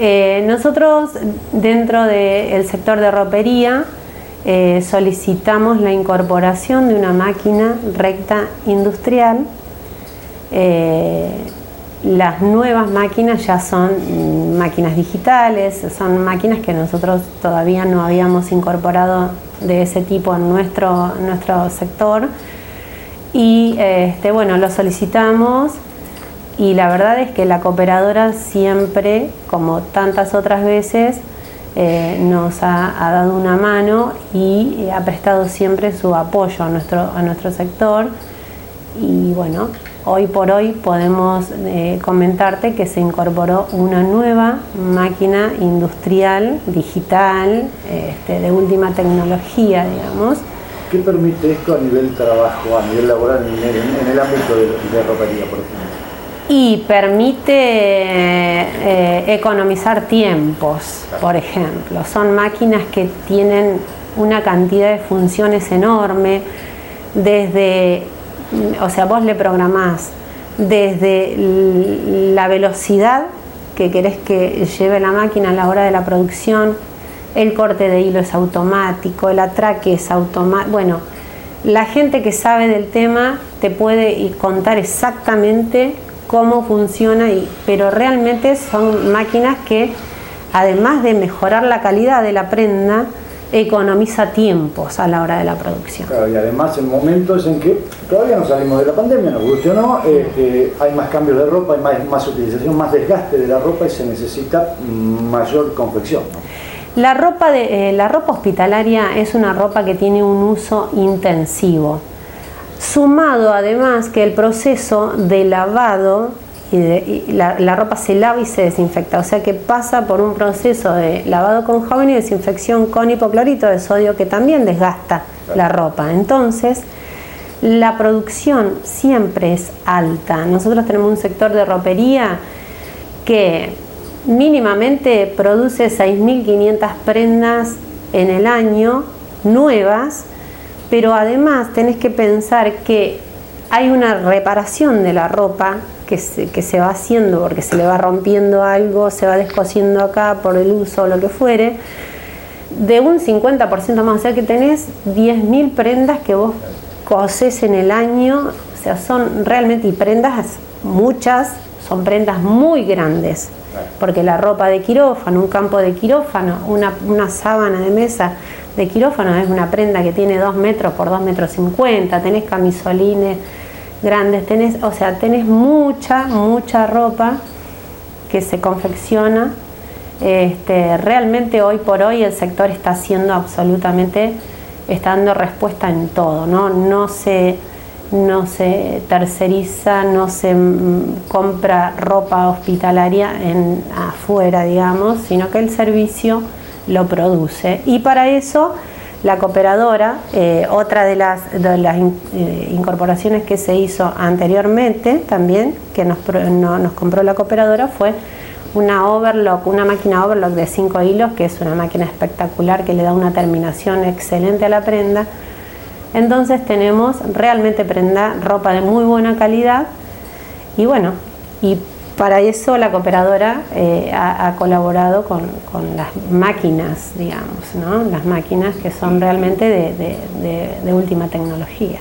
Eh, nosotros dentro del sector de ropería eh, solicitamos la incorporación de una máquina recta industrial. Eh, las nuevas máquinas ya son máquinas digitales, son máquinas que nosotros todavía no habíamos incorporado de ese tipo en nuestro, nuestro sector. Y este, bueno, lo solicitamos y la verdad es que la cooperadora siempre, como tantas otras veces, eh, nos ha, dado una mano y ha prestado siempre su apoyo a nuestro, a nuestro sector. Y bueno, hoy por hoy podemos eh, comentarte que se incorporó una nueva máquina industrial, digital, este, de última tecnología, digamos. ¿Qué permite esto a nivel trabajo, a nivel laboral, en el, ámbito de, de ropería, por ejemplo? Y permite eh, economizar tiempos, por ejemplo. Son máquinas que tienen una cantidad de funciones enorme, desde, o sea, vos le programás desde la velocidad que querés que lleve la máquina a la hora de la producción, el corte de hilo es automático, el atraque es automático, bueno, la gente que sabe del tema te puede contar exactamente cómo funciona, y, pero realmente son máquinas que además de mejorar la calidad de la prenda, economiza tiempos a la hora de la producción. Claro, y además en momentos en que todavía no salimos de la pandemia, nos guste o no, eh, eh, hay más cambios de ropa, hay más, más, utilización, más desgaste de la ropa y se necesita mayor confección. La ropa, de, eh, la ropa hospitalaria es una ropa que tiene un uso intensivo sumado además que el proceso de lavado y, la, ropa se lava y se desinfecta, o sea que pasa por un proceso de lavado con jabón y desinfección con hipoclorito de sodio que también desgasta la ropa. Entonces, la producción siempre es alta. Nosotros tenemos un sector de ropería que mínimamente produce 6.500 prendas en el año nuevas pero además tenés que pensar que hay una reparación de la ropa que se, va haciendo porque se le va rompiendo algo, se va descosiendo acá por el uso o lo que fuere, de un 50% más, o sea que tenés 10.000 prendas que vos coses en el año, o sea, son realmente, y prendas muchas, son prendas muy grandes, porque la ropa de quirófano, un campo de quirófano, una, una sábana de mesa de quirófano es una prenda que tiene 2 metros por 2 metros 50, tenés camisolines grandes, tenés, o sea, tenés mucha, mucha ropa que se confecciona. Este, realmente hoy por hoy el sector está haciendo absolutamente, está dando respuesta en todo, ¿no? No se, no se terceriza, no se mm, compra ropa hospitalaria en, afuera, digamos, sino que el servicio lo produce. Y para eso la cooperadora, eh, otra de las, las eh, incorporaciones que se hizo anteriormente también, que nos, nos compró la cooperadora, fue una overlock, una máquina overlock de 5 hilos, que es una máquina espectacular que le da una terminación excelente a la prenda. Entonces tenemos realmente prenda, ropa de muy buena calidad y bueno, y para eso la cooperadora eh, ha, colaborado con, las máquinas, digamos, ¿no? las máquinas que son realmente de última tecnología.